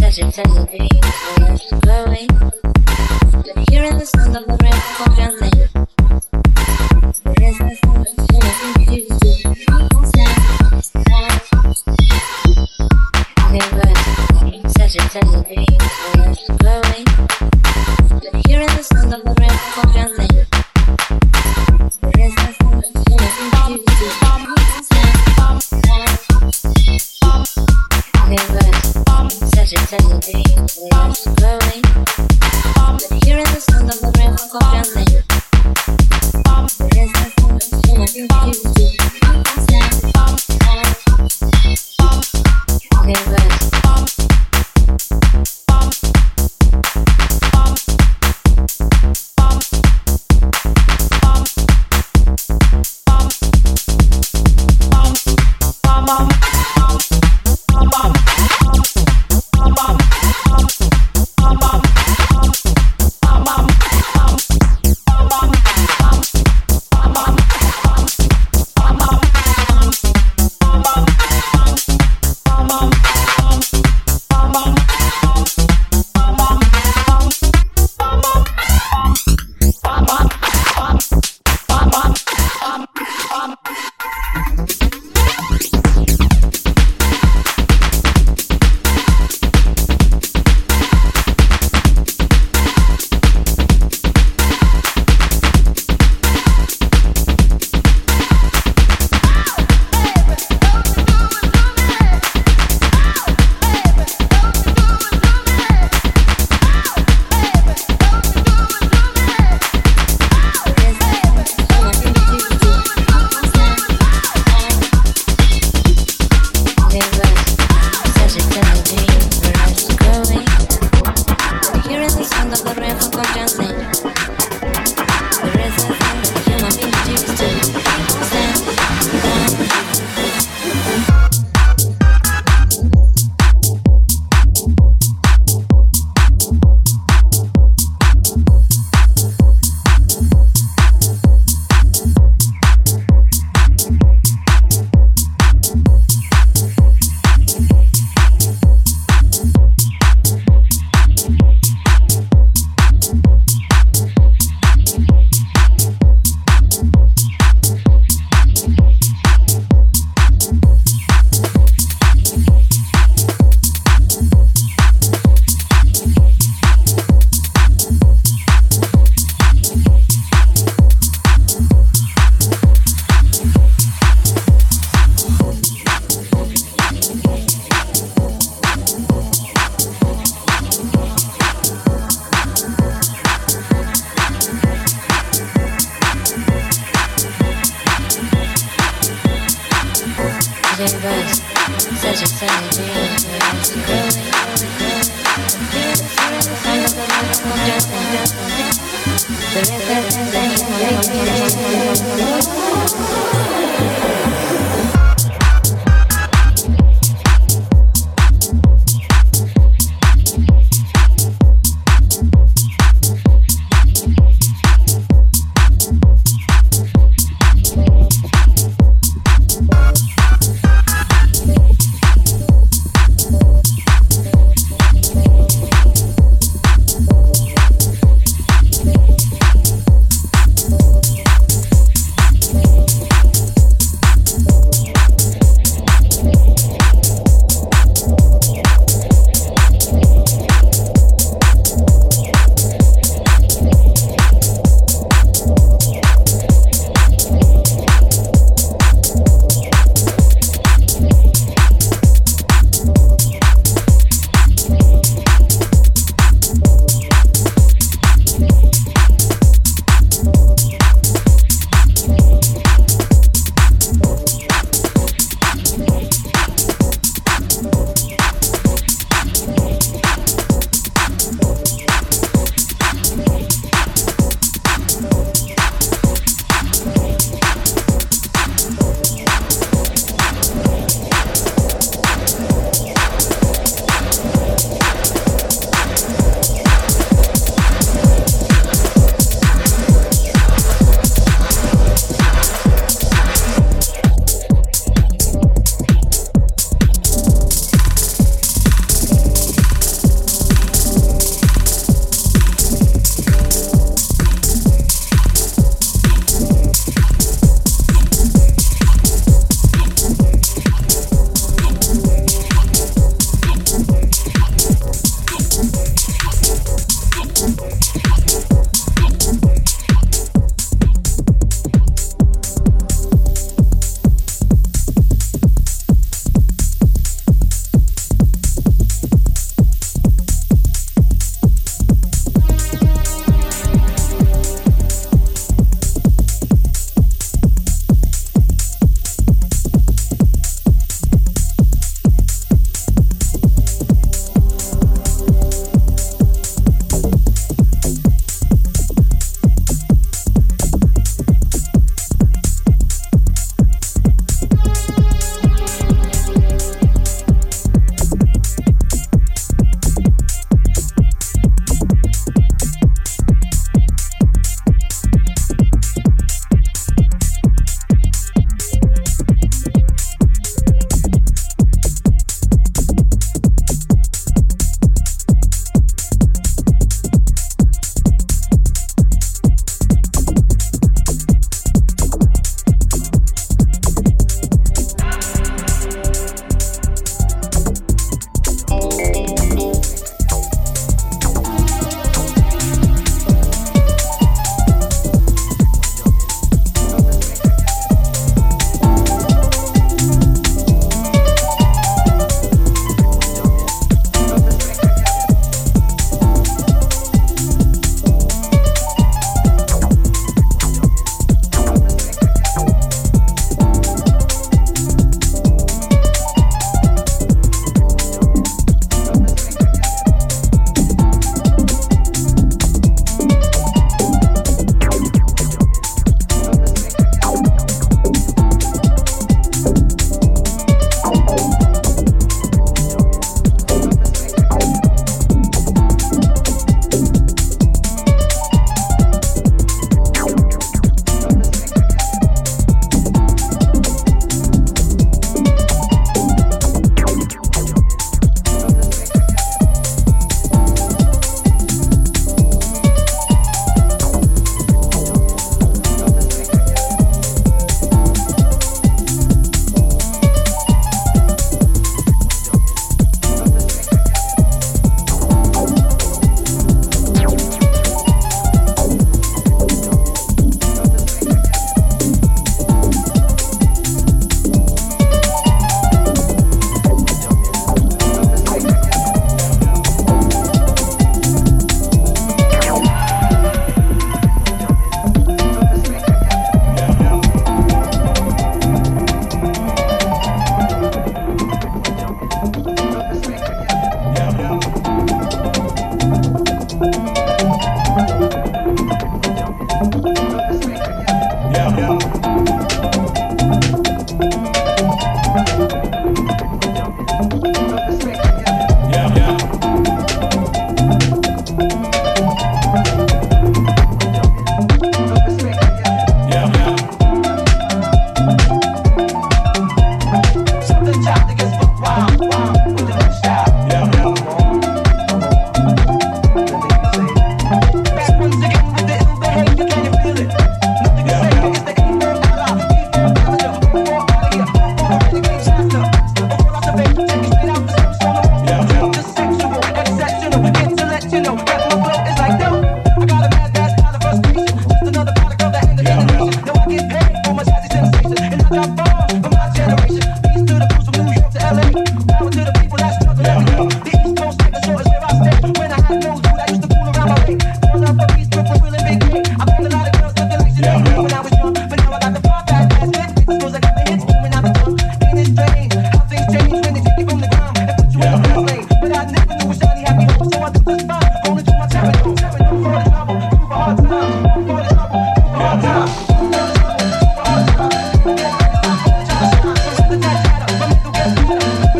Such a pleasant.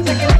Take it.